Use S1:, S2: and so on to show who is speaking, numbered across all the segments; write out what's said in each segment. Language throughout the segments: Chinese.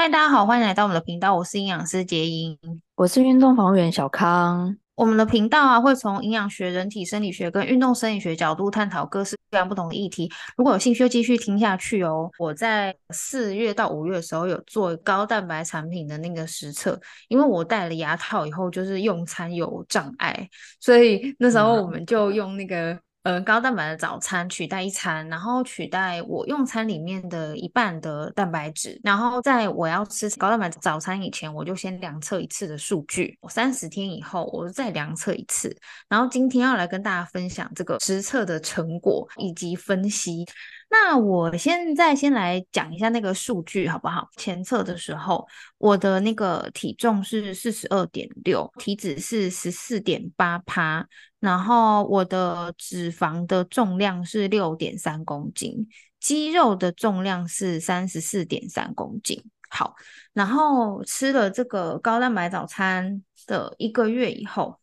S1: 嗨，大家好，欢迎来到我们的频道。我是营养师杰英，
S2: 我是运动防护员小康。
S1: 我们的频道啊，会从营养学、人体生理学跟运动生理学角度探讨各式各样不同的议题。如果有兴趣，就继续听下去哦。我在四月到五月的时候有做高蛋白产品的那个实测，因为我戴了牙套以后，就是用餐有障碍，所以那时候我们就用那个。呃，高蛋白的早餐取代一餐，然后取代我用餐里面的一半的蛋白质，然后在我要吃高蛋白早餐以前，我就先量测一次的数据。我三十天以后，我再量测一次。然后今天要来跟大家分享这个实测的成果以及分析。那我现在先来讲一下那个数据好不好？前测的时候，我的那个体重是四十二点六，体脂是十四点八趴，然后我的脂肪的重量是六点三公斤，肌肉的重量是三十四点三公斤。好，然后吃了这个高蛋白早餐的一个月以后，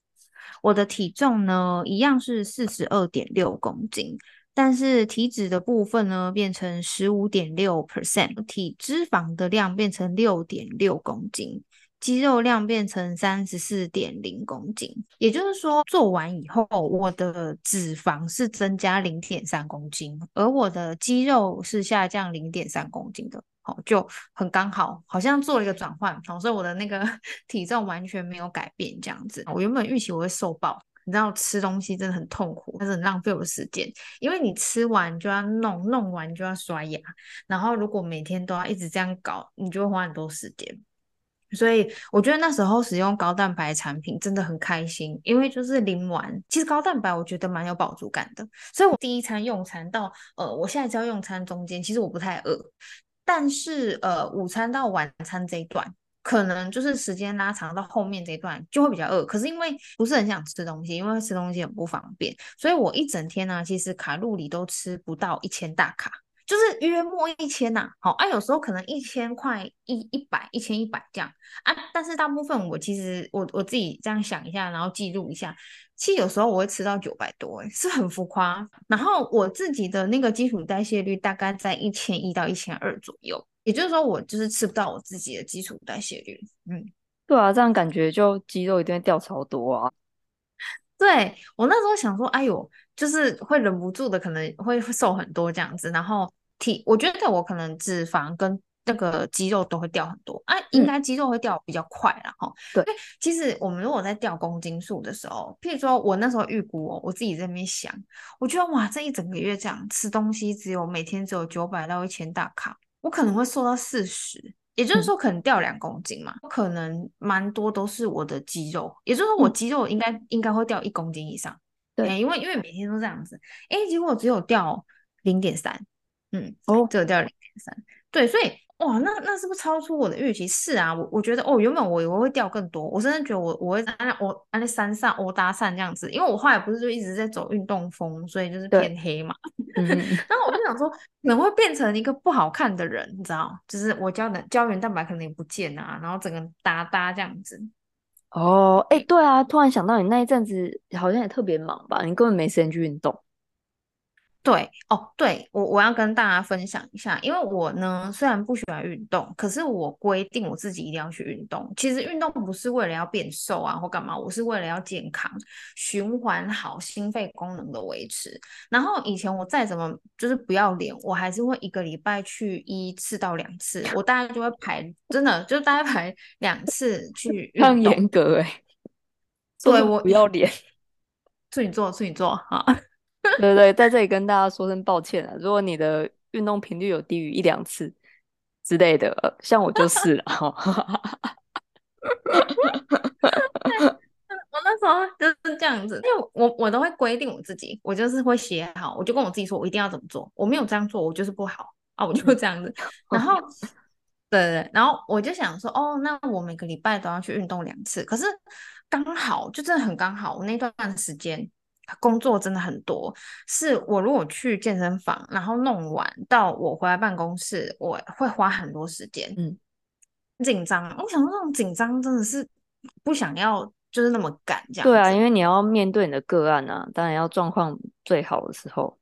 S1: 我的体重呢，一样是四十二点六公斤。但是体脂的部分呢，变成十五点六 percent，体脂肪的量变成六点六公斤，肌肉量变成三十四点零公斤。也就是说，做完以后，我的脂肪是增加零点三公斤，而我的肌肉是下降零点三公斤的，好，就很刚好，好像做了一个转换，所以我的那个 体重完全没有改变，这样子。我原本预期我会瘦爆。你知道吃东西真的很痛苦，但是很浪费我的时间，因为你吃完就要弄，弄完就要刷牙，然后如果每天都要一直这样搞，你就会花很多时间。所以我觉得那时候使用高蛋白产品真的很开心，因为就是零完，其实高蛋白我觉得蛮有饱足感的。所以我第一餐用餐到呃，我现在只要用餐中间，其实我不太饿，但是呃，午餐到晚餐这一段。可能就是时间拉长到后面这一段就会比较饿，可是因为不是很想吃东西，因为吃东西很不方便，所以我一整天呢、其实卡路里都吃不到一千大卡，就是约莫一千呐。好啊，有时候可能一千块一一百一千一百这样啊，但是大部分我其实我我自己这样想一下，然后记录一下，其实有时候我会吃到九百多，诶，是很浮夸。然后我自己的那个基础代谢率大概在一千一到一千二左右。也就是说，我就是吃不到我自己的基础代谢率。嗯，
S2: 对啊，这样感觉就肌肉一定会掉超多啊。
S1: 对，我那时候想说，哎呦，就是会忍不住的，可能会瘦很多这样子。然后体，我觉得我可能脂肪跟那个肌肉都会掉很多。啊，应该肌肉会掉比较快了哈。
S2: 对，
S1: 其实我们如果在掉公斤数的时候，譬如说我那时候预估哦，我自己在那边想，我觉得哇，这一整个月这样吃东西，只有每天只有九百到一千大卡。我可能会瘦到四十，也就是说可能掉两公斤嘛，嗯、可能蛮多都是我的肌肉，也就是说我肌肉应该、嗯、应该会掉一公斤以上。对、欸，因为因为每天都这样子，哎、欸，结果只有掉零点三，嗯，哦，只有掉零点三，对，所以。哇，那那是不是超出我的预期？是啊，我我觉得哦，原本我以为会掉更多，我真的觉得我我会在那我在那山上欧搭讪这样子，因为我后来不是就一直在走运动风，所以就是变黑嘛。嗯、然后我就想说，可能会变成一个不好看的人，你知道？就是我胶原胶原蛋白可能也不见啊，然后整个搭搭这样子。
S2: 哦，哎、欸，对啊，突然想到你那一阵子好像也特别忙吧？你根本没时间去运动。
S1: 对哦，对我我要跟大家分享一下，因为我呢虽然不喜欢运动，可是我规定我自己一定要去运动。其实运动不是为了要变瘦啊或干嘛，我是为了要健康、循环好、心肺功能的维持。然后以前我再怎么就是不要脸，我还是会一个礼拜去一次到两次，我大概就会排，真的就大概排两次去 运动。
S2: 很严格哎、欸，
S1: 对 我
S2: 不要脸，
S1: 处女座处女座啊。
S2: 对对，在这里跟大家说声抱歉啊！如果你的运动频率有低于一两次之类的，像我就是了。
S1: 我那时候就是这样子，因为我我都会规定我自己，我就是会写好，我就跟我自己说，我一定要怎么做。我没有这样做，我就是不好啊，我就这样子。然后，对对对，然后我就想说，哦，那我每个礼拜都要去运动两次，可是刚好就真的很刚好，我那段时间。工作真的很多，是我如果去健身房，然后弄完到我回来办公室，我会花很多时间，嗯，紧张。我想说那种紧张真的是不想要，就是那么赶这样。
S2: 对啊，因为你要面对你的个案啊，当然要状况最好的时候。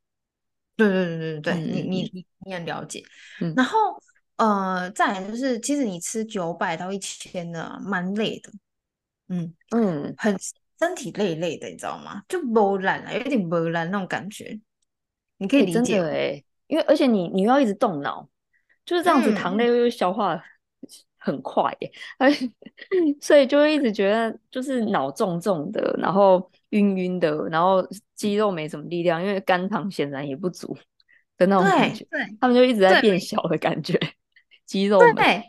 S1: 对对对对对，嗯、你你你你很了解。嗯、然后呃，再来就是，其实你吃九百到一千的，蛮累的。嗯嗯，很身体累累的，你知道吗？就不懒啊，有点不懒那种感觉。你可以理解哎、
S2: 欸，因为而且你你要一直动脑，就是这样子，糖类又消化很快耶，嗯、所以就会一直觉得就是脑重重的，然后晕晕的，然后肌肉没什么力量，因为肝糖显然也不足的那种感觉。对，对他们就一直在变小的感觉，肌肉们。
S1: 对，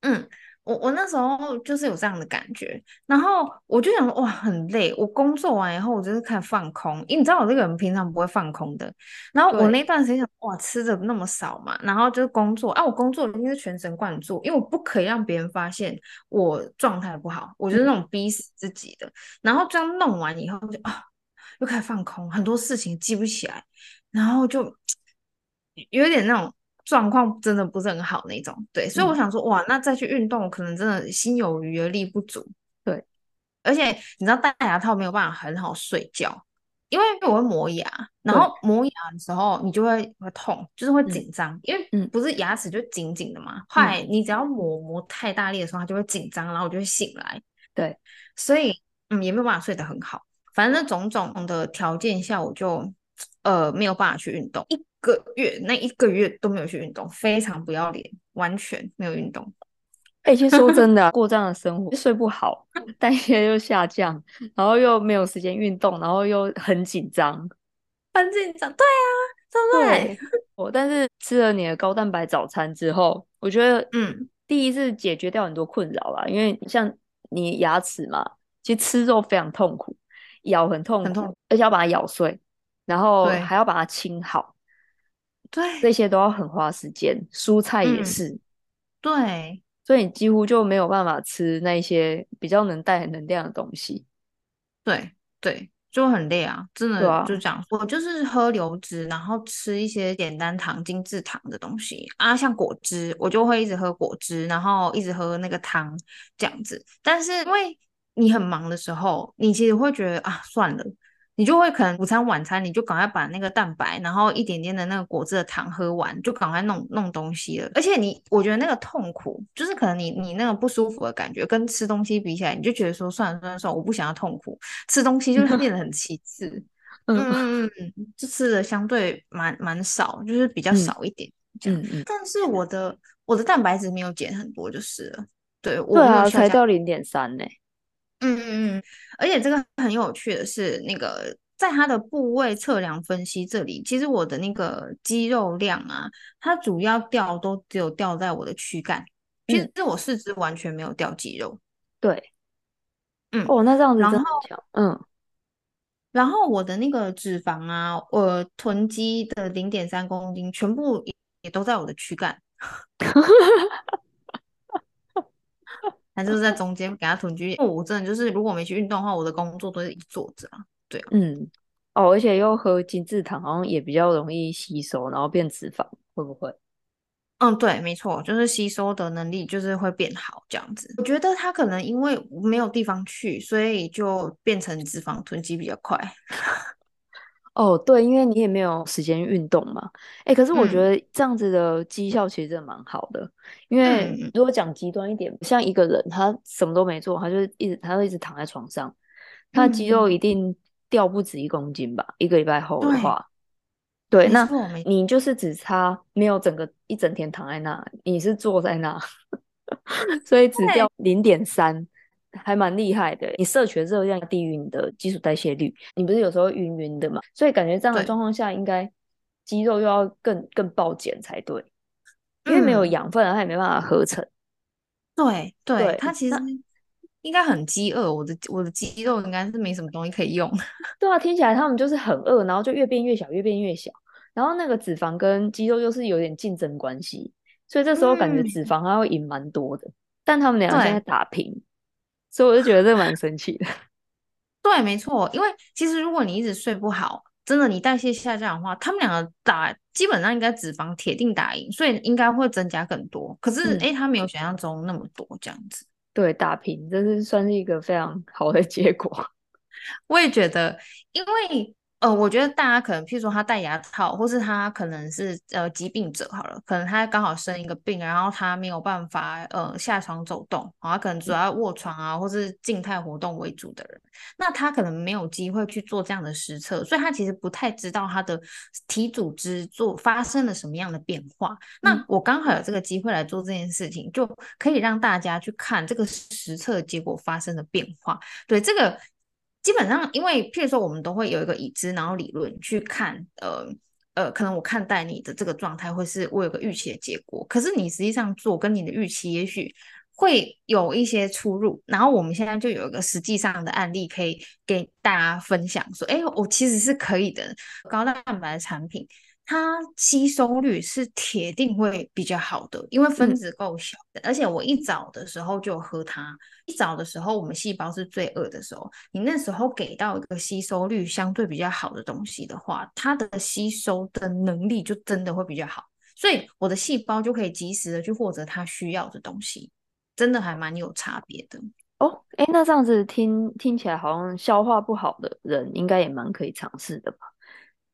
S1: 嗯。我我那时候就是有这样的感觉，然后我就想说哇，很累。我工作完以后，我就是开始放空，因为你知道我这个人平常不会放空的。然后我那段时间想哇，吃的那么少嘛，然后就是工作啊，我工作一定是全神贯注，因为我不可以让别人发现我状态不好，我就是那种逼死自己的。嗯、然后这样弄完以后就啊，又开始放空，很多事情记不起来，然后就 有点那种。状况真的不是很好那种，对，所以我想说，哇，那再去运动，可能真的心有余而力不足，对。而且你知道戴牙套没有办法很好睡觉，因为我会磨牙，然后磨牙的时候你就会会痛，就是会紧张，因为不是牙齿就紧紧的嘛，后来你只要磨磨太大力的时候，它就会紧张，然后我就会醒来，对。所以嗯，也没有办法睡得很好，反正那种种的条件下，我就呃没有办法去运动。个月那一个月都没有去运动，非常不要脸，完全没有运动。
S2: 哎、欸，其实说真的、啊，过这样的生活，睡不好，代谢又下降，然后又没有时间运动，然后又很紧张，
S1: 很紧张。对啊，对不对？
S2: 我但是吃了你的高蛋白早餐之后，我觉得，嗯，第一是解决掉很多困扰啦，因为像你牙齿嘛，其实吃肉非常痛苦，咬很痛苦，很痛，而且要把它咬碎，然后还要把它清好。对，这些都要很花时间，蔬菜也是。嗯、
S1: 对，
S2: 所以你几乎就没有办法吃那些比较能带能量的东西。
S1: 对对，就很累啊，真的就这样。啊、我就是喝流质，然后吃一些简单糖、精制糖的东西啊，像果汁，我就会一直喝果汁，然后一直喝那个汤这样子。但是因为你很忙的时候，你其实会觉得啊，算了。你就会可能午餐晚餐你就赶快把那个蛋白，然后一点点的那个果汁的糖喝完，就赶快弄弄东西了。而且你，我觉得那个痛苦，就是可能你你那个不舒服的感觉，跟吃东西比起来，你就觉得说算了算了算了，我不想要痛苦，吃东西就变得很其次。嗯嗯嗯，就吃的相对蛮蛮少，就是比较少一点这样。嗯嗯。但是我的我的蛋白质没有减很多，就是了。对，我
S2: 对啊，才掉零点三呢。
S1: 嗯嗯嗯，而且这个很有趣的是，那个在它的部位测量分析这里，其实我的那个肌肉量啊，它主要掉都只有掉在我的躯干，其实我四肢完全没有掉肌肉。
S2: 对，嗯，哦，那这样子真的强，嗯，
S1: 然后我的那个脂肪啊，我囤积的零点三公斤，全部也都在我的躯干。还就是在中间给他囤积，因为我真的就是如果没去运动的话，我的工作都是一坐着啊。对啊，
S2: 嗯，哦，而且又喝精制糖，好像也比较容易吸收，然后变脂肪，会不会？
S1: 嗯，对，没错，就是吸收的能力就是会变好这样子。我觉得他可能因为没有地方去，所以就变成脂肪囤积比较快。
S2: 哦，对，因为你也没有时间运动嘛。哎，可是我觉得这样子的绩效其实真的蛮好的。嗯、因为如果讲极端一点，像一个人他什么都没做，他就一直他就一直躺在床上，他的肌肉一定掉不止一公斤吧？嗯、一个礼拜后的话，对，对，那你就是只差没有整个一整天躺在那，你是坐在那，所以只掉零点三。还蛮厉害的，你摄取的热量低于你的基础代谢率，你不是有时候晕晕的嘛？所以感觉这样的状况下，应该肌肉又要更更暴减才对，因为没有养分，它也没办法合成。
S1: 对对，对，它其实应该很饥饿，我的我的肌肉应该是没什么东西可以用。
S2: 对啊，听起来他们就是很饿，然后就越变越小，越变越小，然后那个脂肪跟肌肉又是有点竞争关系，所以这时候感觉脂肪它会赢蛮多的，嗯、但他们俩现在打平。所以我就觉得这个蛮神奇的。
S1: 对，没错，因为其实如果你一直睡不好，真的你代谢下降的话，他们两个打基本上应该脂肪铁定打赢，所以应该会增加更多。可是哎，他没有想象中那么多这样子。
S2: 对，打平这是算是一个非常好的结果。
S1: 我也觉得，因为呃，我觉得大家可能，譬如说他戴牙套，或是他可能是呃疾病者好了，可能他刚好生一个病，然后他没有办法呃下床走动，他可能主要卧床啊，或是静态活动为主的人，那他可能没有机会去做这样的实测，所以他其实不太知道他的体组织做发生了什么样的变化。那我刚好有这个机会来做这件事情，就可以让大家去看这个实测结果发生的变化。对这个。基本上，因为譬如说，我们都会有一个已知然后理论去看，呃呃，可能我看待你的这个状态，会是我有个预期的结果。可是你实际上做跟你的预期，也许会有一些出入。然后我们现在就有一个实际上的案例可以给大家分享，说，哎，我其实是可以的，高蛋白的产品。它吸收率是铁定会比较好的，因为分子够小，嗯，而且我一早的时候就喝它。一早的时候，我们细胞是最饿的时候，你那时候给到一个吸收率相对比较好的东西的话，它的吸收的能力就真的会比较好，所以我的细胞就可以及时的去获得它需要的东西，真的还蛮有差别的
S2: 哦。哎，那这样子听听起来好像消化不好的人应该也蛮可以尝试的吧？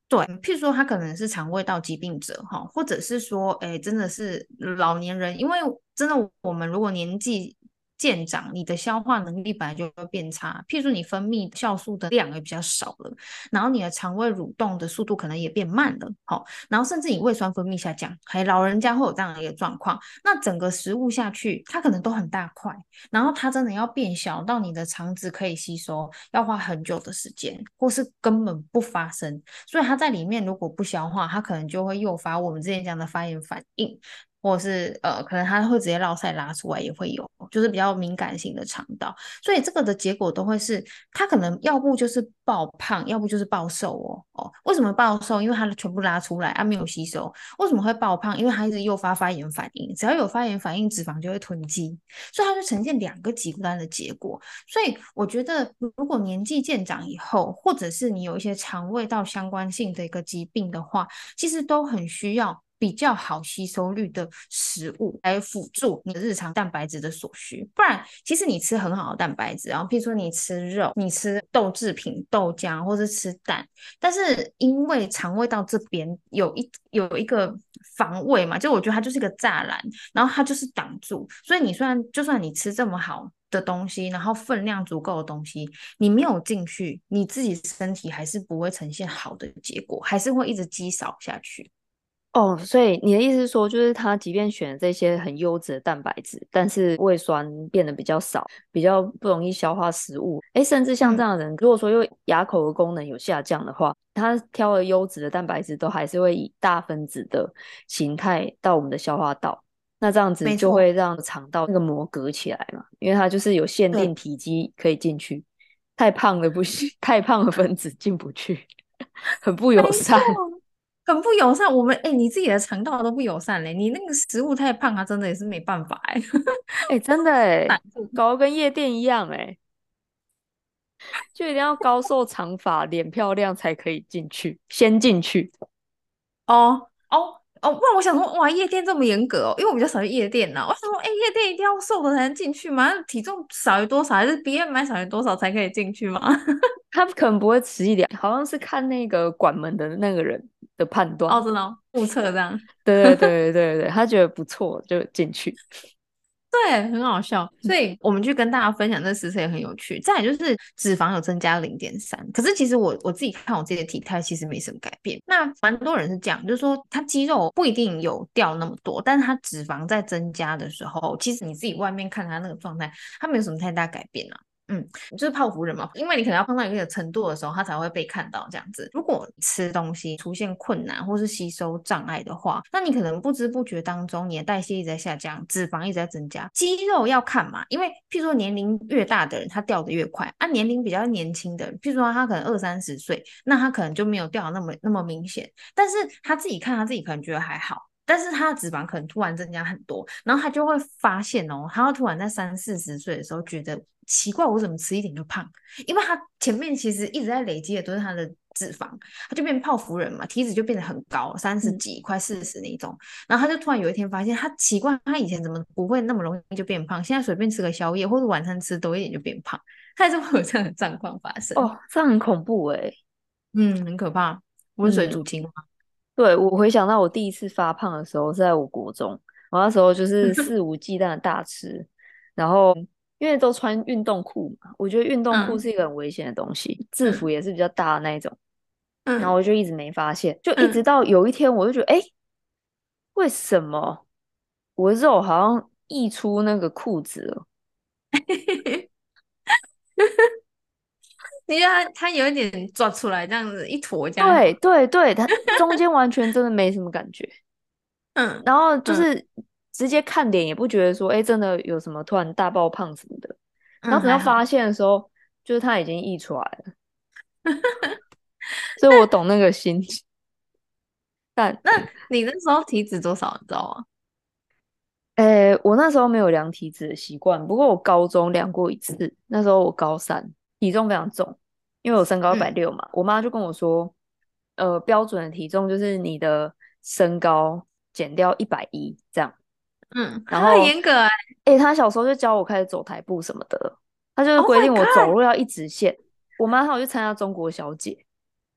S1: 对，譬如说他可能是肠胃道疾病者哈，或者是说，哎，真的是老年人，因为真的我们如果年纪。渐长，你的消化能力本来就会变差。譬如说，你分泌酵素的量也比较少了，然后你的肠胃蠕动的速度可能也变慢了，好，然后甚至你胃酸分泌下降，还老人家会有这样的一个状况。那整个食物下去，它可能都很大块，然后它真的要变小到你的肠子可以吸收，要花很久的时间，或是根本不发生。所以它在里面如果不消化，它可能就会诱发我们之前讲的发炎反应。或者是呃，可能他会直接落塞拉出来，也会有，就是比较敏感型的肠道，所以这个的结果都会是，他可能要不就是暴胖，要不就是暴瘦哦哦。为什么暴瘦？因为它全部拉出来，啊没有吸收。为什么会暴胖？因为它一直诱发发炎反应，只要有发炎反应，脂肪就会囤积，所以它就呈现两个极端的结果。所以我觉得，如果年纪渐长以后，或者是你有一些肠胃道相关性的一个疾病的话，其实都很需要。比较好吸收率的食物来辅助你的日常蛋白质的所需，不然其实你吃很好的蛋白质，然后譬如说你吃肉、你吃豆制品、豆浆或者吃蛋，但是因为肠胃道这边有一有一个防卫嘛，就我觉得它就是一个栅栏，然后它就是挡住，所以你虽然就算你吃这么好的东西，然后分量足够的东西，你没有进去，你自己身体还是不会呈现好的结果，还是会一直积少下去。
S2: 哦，所以你的意思是说，就是他即便选了这些很优质的蛋白质，但是胃酸变得比较少，比较不容易消化食物。诶，甚至像这样的人，嗯、如果说因为牙口的功能有下降的话，他挑了优质的蛋白质，都还是会以大分子的形态到我们的消化道。那这样子就会让肠道那个膜隔起来嘛，因为它就是有限定体积可以进去，太胖的不行，太胖的分子进不去，很不友善。
S1: 很不友善，我们哎、欸，你自己的肠道都不友善嘞，你那个食物太胖，它真的也是没办法哎，
S2: 哎、欸，真的 哎，搞得跟夜店一样哎，就一定要高瘦长发、脸漂亮才可以进去，先进去。
S1: 哦哦哦，不然我想说，哇，夜店这么严格哦，因为我比较少去夜店呐，我想说，哎、欸，夜店一定要瘦的才能进去吗？体重少于多少，还是 BMI 少于多少才可以进去吗？
S2: 他们可能不会迟一点，好像是看那个管门的那个人。的判断
S1: 哦，真的目测这样，
S2: 对对对对对对，他觉得不错就进去，
S1: 对，很好笑。所以我们去跟大家分享这实测也很有趣。再来就是脂肪有增加零点三，可是其实我我自己看我自己的体态其实没什么改变。那蛮多人是这样，就是说他肌肉不一定有掉那么多，但是他脂肪在增加的时候，其实你自己外面看他那个状态，他没有什么太大改变啊。嗯，就是泡芙人嘛，因为你可能要碰到一个程度的时候，它才会被看到这样子。如果吃东西出现困难或是吸收障碍的话，那你可能不知不觉当中，你的代谢一直在下降，脂肪一直在增加。肌肉要看嘛，因为譬如说年龄越大的人，他掉的越快啊。年龄比较年轻的，譬如说他可能二三十岁，那他可能就没有掉的那么那么明显。但是他自己看他自己可能觉得还好，但是他的脂肪可能突然增加很多，然后他就会发现哦，他会突然在三四十岁的时候觉得。奇怪，我怎么吃一点就胖？因为他前面其实一直在累积的都是他的脂肪，他就变泡芙人嘛，体脂就变得很高，三十几、快四十那种。然后他就突然有一天发现，他奇怪，他以前怎么不会那么容易就变胖？现在随便吃个宵夜或者晚餐吃多一点就变胖，他也是会有这样的状况发生。
S2: 哦，这样很恐怖哎。
S1: 嗯，很可怕，温水煮青蛙。嗯、
S2: 对，我回想到我第一次发胖的时候是在我国中，我那时候就 是肆无忌惮的大吃，然后因为都穿运动裤嘛，我觉得运动裤是一个很危险的东西，嗯、制服也是比较大的那一种，嗯、然后我就一直没发现，就一直到有一天我就觉得，哎、嗯，为什么我的肉好像溢出那个裤子了？
S1: 你觉得它它有一点抓出来这样子一坨这样？
S2: 对对对，它中间完全真的没什么感觉。
S1: 嗯，
S2: 然后就是直接看脸也不觉得说，哎、欸，真的有什么突然大爆胖什么的。然后等到发现的时候，就是它已经溢出来了。所以我懂那个心情。但
S1: 那你那时候体脂多少？你知道吗？
S2: 诶、欸，我那时候没有量体脂的习惯，不过我高中量过一次。那时候我高三，体重非常重，因为我身高一百六嘛。嗯、我妈就跟我说，呃，标准的体重就是你的身高减掉一百一这样。
S1: 嗯，
S2: 然后
S1: 很严格哎、
S2: 欸。诶、欸，她小时候就教我开始走台步什么的，她就是规定我走路要一直线。Oh、我妈她有去参加中国小姐，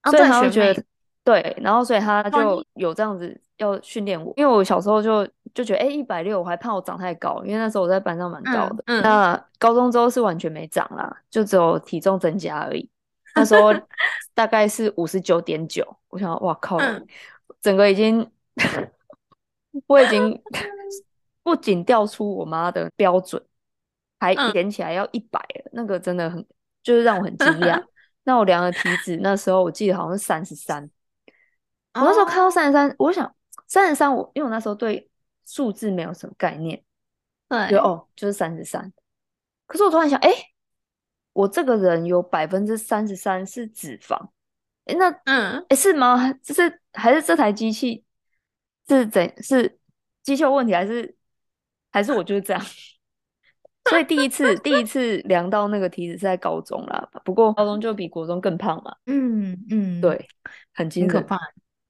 S2: 所以她就觉得。对，然后所以她就有这样子要训练我，因为我小时候就就觉得，哎，一百六我还怕我长太高，因为那时候我在班上蛮高的。嗯嗯、那高中之后是完全没长啦，就只有体重增加而已。那时候 大概是五十九点九，我想，哇靠，嗯、整个已经，我已经 不仅掉出我妈的标准，还连起来要一百了，那个真的很就是让我很惊讶。那我量的体脂那时候我记得好像是三十三。我那时候看到三十三，我想三十三，我因为我那时候对数字没有什么概念，
S1: 对，
S2: 就哦就是三十三。可是我突然想，哎、欸，我这个人有百分之三十三是脂肪，哎、欸，那嗯，哎、欸、是吗？这是还是这台机器是怎是机器有问题，还是还是我就是这样？所以第一次第一次量到那个体脂是在高中啦，不过高中就比国中更胖嘛。
S1: 嗯嗯，
S2: 对，很惊
S1: 可怕。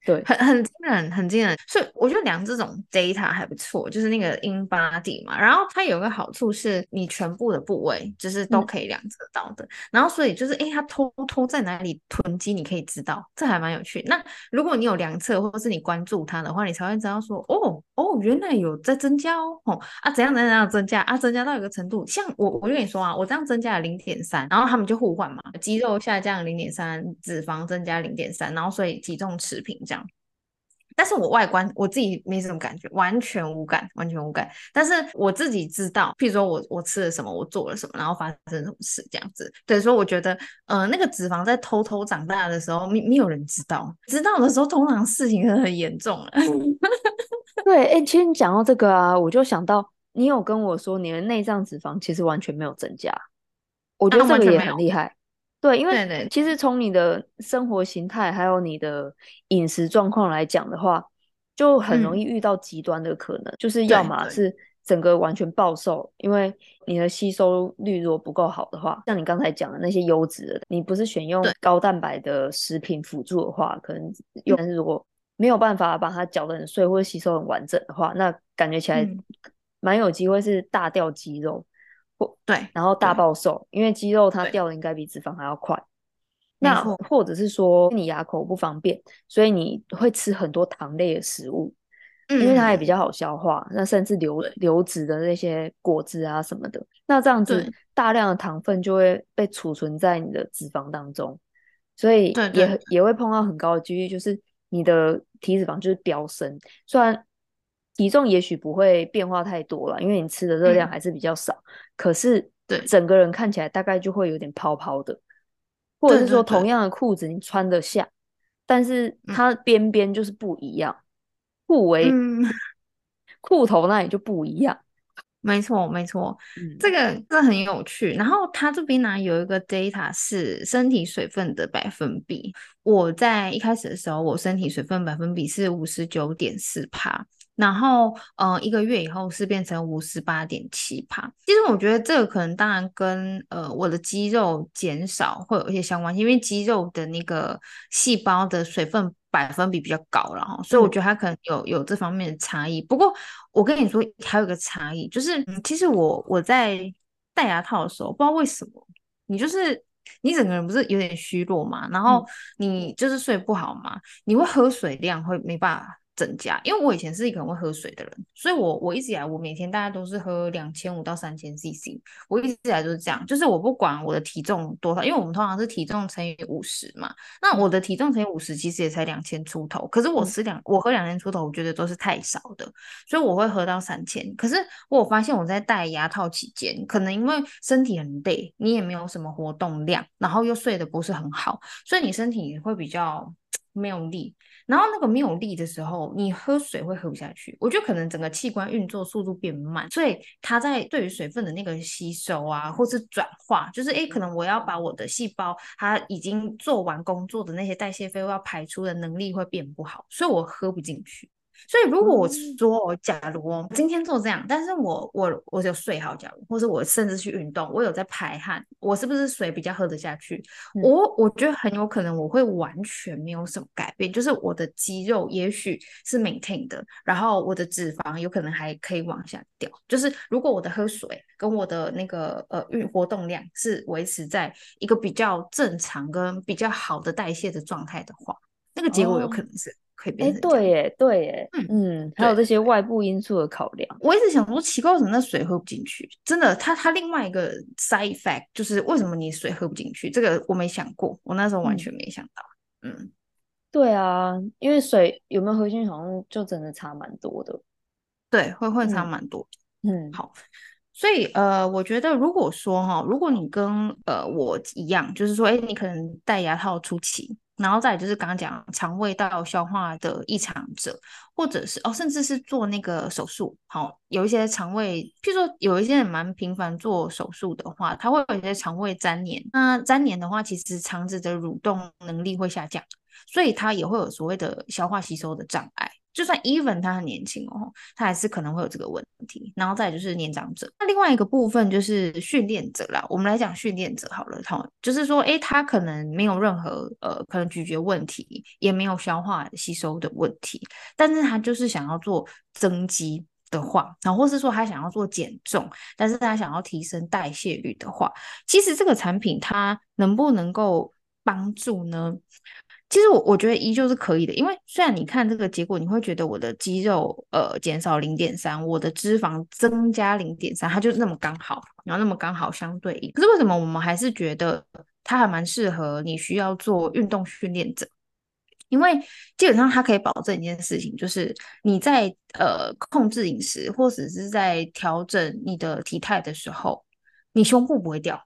S2: 对，
S1: 很很惊人，很惊人，所以我觉得量这种 data 还不错，就是那个 InBody 嘛，然后它有一个好处是，你全部的部位就是都可以量得到的，嗯、然后所以就是，诶它偷偷在哪里囤积，你可以知道，这还蛮有趣。那如果你有量测，或者是你关注它的话，你才会知道说，哦哦，原来有在增加哦，哦啊，怎样怎样怎样增加啊，增加到一个程度，像我我就跟你说啊，我这样增加了零点三，然后他们就互换嘛，肌肉下降零点三，脂肪增加零点三，然后所以体重持平。但是我外观我自己没什么感觉，完全无感，完全无感。但是我自己知道，譬如说我我吃了什么，我做了什么，然后发生什么事这样子。对，所以我觉得，呃，那个脂肪在偷偷长大的时候，没没有人知道，知道的时候，通常事情是很严重了。
S2: 对，哎、欸，其实你讲到这个啊，我就想到你有跟我说，你的内脏脂肪其实完全没有增加，我觉得这个也很厉害。对，因为其实从你的生活形态还有你的饮食状况来讲的话，就很容易遇到极端的可能，嗯、就是要么是整个完全暴瘦，因为你的吸收率如果不够好的话，像你刚才讲的那些优质的，你不是选用高蛋白的食品辅助的话，可能用，但是如果没有办法把它搅得很碎或者吸收很完整的话，那感觉起来蛮有机会是大掉肌肉。
S1: 对，
S2: 然后大暴瘦，因为肌肉它掉的应该比脂肪还要快。那或者是说你牙口不方便，所以你会吃很多糖类的食物，因为它也比较好消化。那甚至流流质的那些果汁啊什么的，那这样子大量的糖分就会被储存在你的脂肪当中，所以也也会碰到很高的几率，就是你的体脂肪就是飙升。虽然体重也许不会变化太多了，因为你吃的热量还是比较少。嗯、可是，对整个人看起来大概就会有点泡泡的，或者是说同样的裤子你穿得下，对对对，但是它边边就是不一样，裤围、嗯、裤头那里就不一样。
S1: 没错，没错，嗯、这个这很有趣。然后它这边呢有一个 data 是身体水分的百分比。我在一开始的时候，我身体水分百分比是五十九点四趴。然后，呃，一个月以后是变成五十八点七帕。其实我觉得这个可能当然跟呃我的肌肉减少会有一些相关，因为肌肉的那个细胞的水分百分比比较高，然后所以我觉得它可能有有这方面的差异。不过我跟你说还有一个差异，就是其实我我在戴牙套的时候，不知道为什么你就是你整个人不是有点虚弱嘛？然后你就是睡不好嘛？你会喝水量会没办法。增加，因为我以前是一个很会喝水的人，所以我我一直以来我每天大概都是喝两千五到三千 CC，我一直以来都是这样，就是我不管我的体重多少，因为我们通常是体重乘以五十嘛，那我的体重乘以五十其实也才两千出头，可是我吃两、嗯、我喝两千出头，我觉得都是太少的，所以我会喝到三千。可是我发现我在戴牙套期间，可能因为身体很累，你也没有什么活动量，然后又睡得不是很好，所以你身体会比较 没有力。然后那个没有力的时候，你喝水会喝不下去。我觉得可能整个器官运作速度变慢，所以它在对于水分的那个吸收啊，或是转化，就是诶，可能我要把我的细胞它已经做完工作的那些代谢废物要排出的能力会变不好，所以我喝不进去。所以，如果我说，假如我今天做这样，但是我我我有睡好，假如，或者我甚至去运动，我有在排汗，我是不是水比较喝得下去？嗯、我我觉得很有可能我会完全没有什么改变，就是我的肌肉也许是 maintain 的，然后我的脂肪有可能还可以往下掉。就是如果我的喝水跟我的那个呃运活动量是维持在一个比较正常跟比较好的代谢的状态的话，那个结果有可能是。哦
S2: 哎，对耶，对耶，嗯嗯，还有这些外部因素的考量。
S1: 我一直想说，奇怪，为什么那水喝不进去？真的，它它另外一个 side effect 就是为什么你水喝不进去？这个我没想过，我那时候完全没想到。嗯，嗯
S2: 对啊，因为水有没有喝进去，好像就真的差蛮多的。
S1: 对，会会差蛮多。
S2: 嗯，嗯
S1: 好，所以呃，我觉得如果说哈，如果你跟呃我一样，就是说，哎，你可能戴牙套初期。然后再就是刚刚讲肠胃道消化的异常者，或者是哦，甚至是做那个手术，好、有一些肠胃，譬如说有一些人蛮频繁做手术的话，他会有一些肠胃粘连。那粘连的话，其实肠子的蠕动能力会下降，所以他也会有所谓的消化吸收的障碍。就算 even 他很年轻哦，他还是可能会有这个问题。然后再就是年长者，那另外一个部分就是训练者啦。我们来讲训练者好了，哈，就是说，诶，他可能没有任何呃，可能咀嚼问题，也没有消化吸收的问题，但是他就是想要做增肌的话，然后或是说他想要做减重，但是他想要提升代谢率的话，其实这个产品它能不能够帮助呢？其实我我觉得依旧是可以的，因为虽然你看这个结果，你会觉得我的肌肉呃减少零点三，我的脂肪增加零点三，它就是那么刚好，然后那么刚好相对应。可是为什么我们还是觉得它还蛮适合你需要做运动训练者？因为基本上它可以保证一件事情，就是你在呃控制饮食或者是在调整你的体态的时候，你胸部不会掉。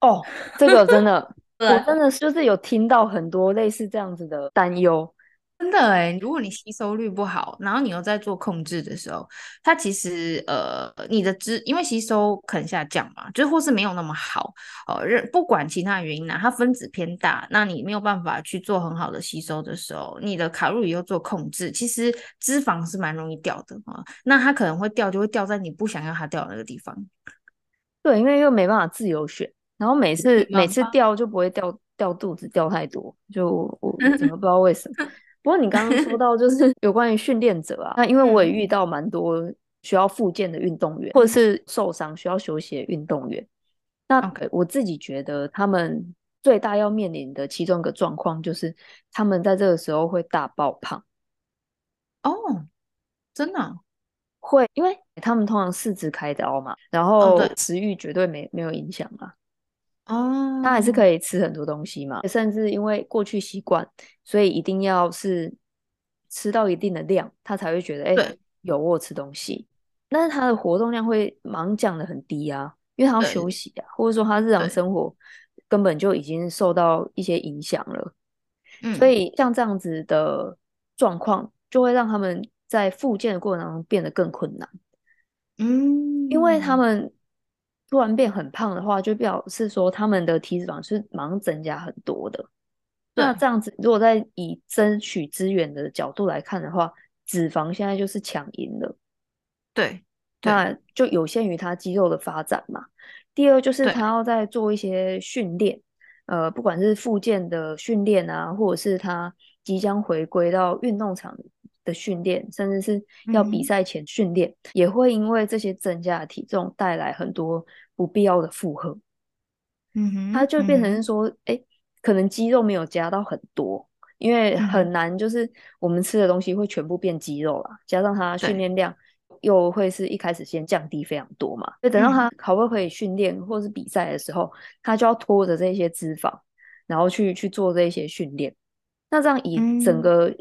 S2: 哦，这个真的。我真的就是有听到很多类似这样子的担忧，
S1: 真的哎，如果你吸收率不好，然后你又在做控制的时候，它其实呃，你的脂因为吸收可能下降嘛，就或是没有那么好，呃，不管其他原因呢，它分子偏大，那你没有办法去做很好的吸收的时候，你的卡路里又做控制，其实脂肪是蛮容易掉的啊，那它可能会掉，就会掉在你不想要它掉的那个地方，
S2: 对，因为又没办法自由选。然后每次每次掉就不会掉掉肚子掉太多，就我怎么不知道为什么。不过你刚刚说 到就是有关于训练者啊，那因为我也遇到蛮多需要复健的运动员，或者是受伤需要休息的运动员。那我自己觉得他们最大要面临的其中一个状况就是，他们在这个时候会大爆胖。
S1: 哦，真的啊？
S2: 会，因为他们通常四肢开刀嘛，然后食欲绝对没没有影响啊。
S1: 哦，
S2: 他还是可以吃很多东西嘛，甚至因为过去习惯，所以一定要是吃到一定的量，他才会觉得哎、欸，有我吃东西。但是他的活动量会忙降的很低啊，因为他要休息啊，或者说他日常生活根本就已经受到一些影响了。所以像这样子的状况，就会让他们在复健的过程当中变得更困难。
S1: 嗯，
S2: 因为他们。突然变很胖的话，就表示说他们的体脂肪是马上增加很多的。那这样子，如果在以争取资源的角度来看的话，脂肪现在就是抢赢了。
S1: 对，
S2: 那就有限于他肌肉的发展嘛。第二就是他要在做一些训练，呃，不管是复健的训练啊，或者是他即将回归到运动场的训练，甚至是要比赛前训练，嗯，也会因为这些增加的体重带来很多不必要的负荷。嗯。哼，它就变成是说，哎、嗯欸，可能肌肉没有加到很多，因为很难，就是我们吃的东西会全部变肌肉啦，加上它训练量又会是一开始先降低非常多嘛，就等到他好不可以训练或是比赛的时候，他就要拖着这些脂肪，然后去去做这些训练。那这样以整个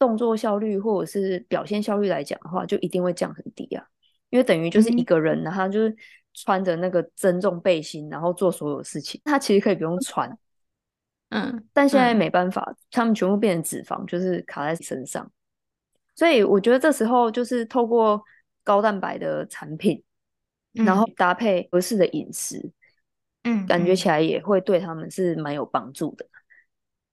S2: 动作效率或者是表现效率来讲的话，就一定会降很低啊。因为等于就是一个人，他就是穿着那个增重背心，然后做所有事情，他其实可以不用穿。嗯，但现在没办法，他们全部变成脂肪，就是卡在身上。所以我觉得这时候就是透过高蛋白的产品，然后搭配合适的饮食，嗯，感觉起来也会对他们是蛮有帮助的。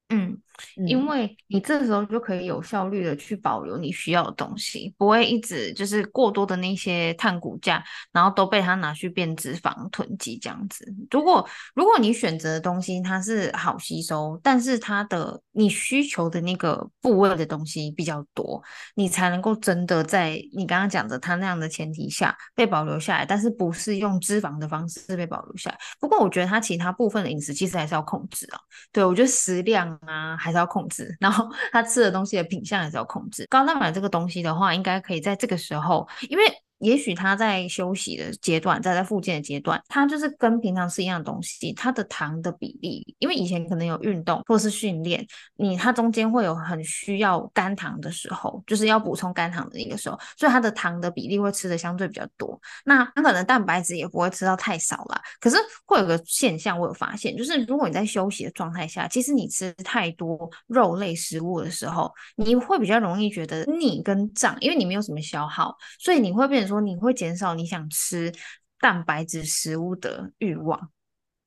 S1: 嗯，因为你这时候就可以有效率的去保留你需要的东西，不会一直就是过多的那些碳骨架，然后都被它拿去变脂肪囤积这样子。如果如果你选择的东西它是好吸收，但是它的你需求的那个部位的东西比较多，你才能够真的在你刚刚讲的它那样的前提下被保留下来，但是不是用脂肪的方式被保留下来。不过我觉得它其他部分的饮食其实还是要控制啊。对，我觉得食量。啊，还是要控制，然后他吃的东西的品相还是要控制。高蛋白这个东西的话，应该可以在这个时候，因为。也许他在休息的阶段，在在复健的阶段，他就是跟平常吃一样东西，他的糖的比例，因为以前可能有运动或是训练，你他中间会有很需要肝糖的时候，就是要补充肝糖的一个时候，所以他的糖的比例会吃的相对比较多。那可能蛋白质也不会吃到太少啦。可是会有个现象，我有发现，就是如果你在休息的状态下，其实你吃太多肉类食物的时候，你会比较容易觉得腻跟胀，因为你没有什么消耗，所以你会变成。说你会减少你想吃蛋白质食物的欲望，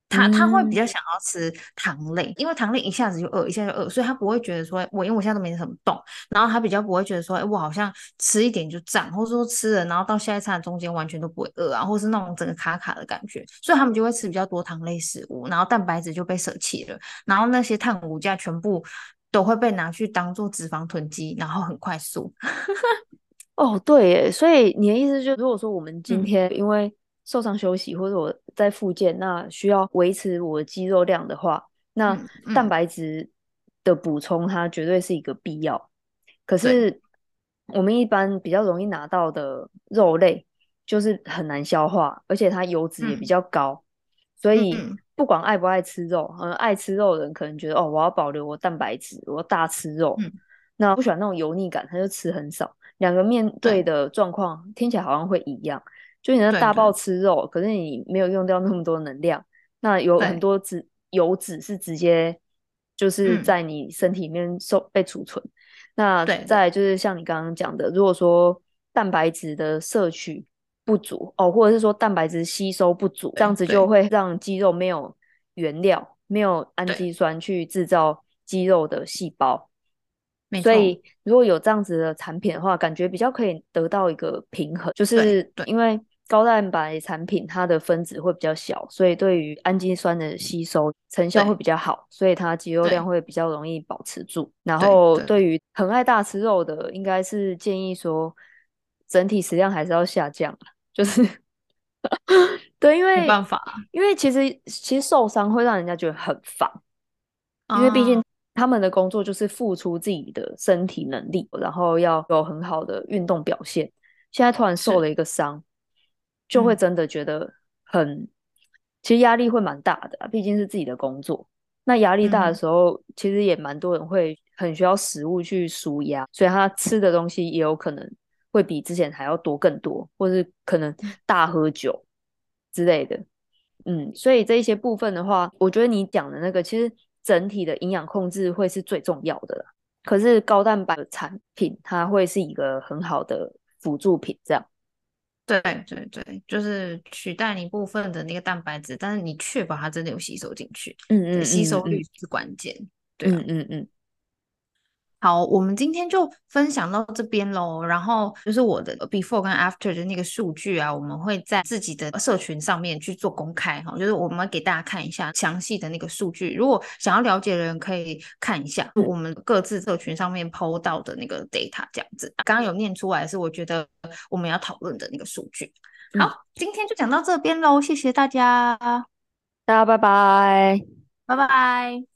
S1: 他他会比较想要吃糖类，因为糖类一下子就饿，一下就饿，所以他不会觉得说，我因为我现在都没什么动，然后他比较不会觉得说，哎，我好像吃一点就胀，或者说吃了，然后到下一餐中间完全都不会饿啊，或是那种整个卡卡的感觉，所以他们就会吃比较多糖类食物，然后蛋白质就被舍弃了，然后那些碳骨架全部都会被拿去当做脂肪囤积，然后很快速。
S2: 哦，对耶，所以你的意思就是，如果说我们今天因为受伤休息，嗯、或者我在复健，那需要维持我的肌肉量的话，那蛋白质的补充它绝对是一个必要。嗯、可是我们一般比较容易拿到的肉类，就是很难消化，而且它油脂也比较高，嗯、所以不管爱不爱吃肉，嗯，爱吃肉的人可能觉得哦，我要保留我蛋白质，我要大吃肉，嗯、那不喜欢那种油腻感，他就吃很少。两个面对。的状况听起来好像会一样，就你那大爆吃肉，可是你没有用掉那么多能量，那有很多脂油脂是直接就是在你身体里面受被储存。那再来就是像你刚刚讲的，如果说蛋白质的摄取不足哦，或者是说蛋白质吸收不足，这样子就会让肌肉没有原料，没有氨基酸去制造肌肉的细胞。所以，如果有这样子的产品的话，感觉比较可以得到一个平衡，就是因为高蛋白产品它的分子会比较小，所以对于氨基酸的吸收成效会比较好，所以它肌肉量会比较容易保持住。然后，对。于很爱大吃肉的，应该是建议说整体食量还是要下降，就是 对，因为没办法，因为其实其实受伤会让人家觉得很烦，因为毕竟。他们的工作就是付出自己的身体能力，然后要有很好的运动表现。现在突然受了一个伤，就会真的觉得很，嗯、其实压力会蛮大的啊。毕竟是自己的工作，那压力大的时候，嗯、其实也蛮多人会很需要食物去舒压，所以他吃的东西也有可能会比之前还要多更多，或是可能 大喝酒之类的。嗯，所以这一些部分的话，我觉得你讲的那个其实。整体的营养控制会是最重要的啦，可是高蛋白的产品它会是一个很好的辅助品，这样。
S1: 对对对，就是取代你部分的那个蛋白质，但是你确保它真的有吸收进去，嗯，嗯嗯，吸收率是关键，嗯、对、啊，嗯嗯嗯。好，我们今天就分享到这边喽。然后就是我的 before 跟 after 的那个数据啊，我们会在自己的社群上面去做公开哈。就是我们给大家看一下详细的那个数据，如果想要了解的人可以看一下我们各自社群上面 po 到的那个 data 这样子。刚刚有念出来是我觉得我们要讨论的那个数据。好，嗯、今天就讲到这边喽，谢谢大家。
S2: 大家拜拜，
S1: 拜拜。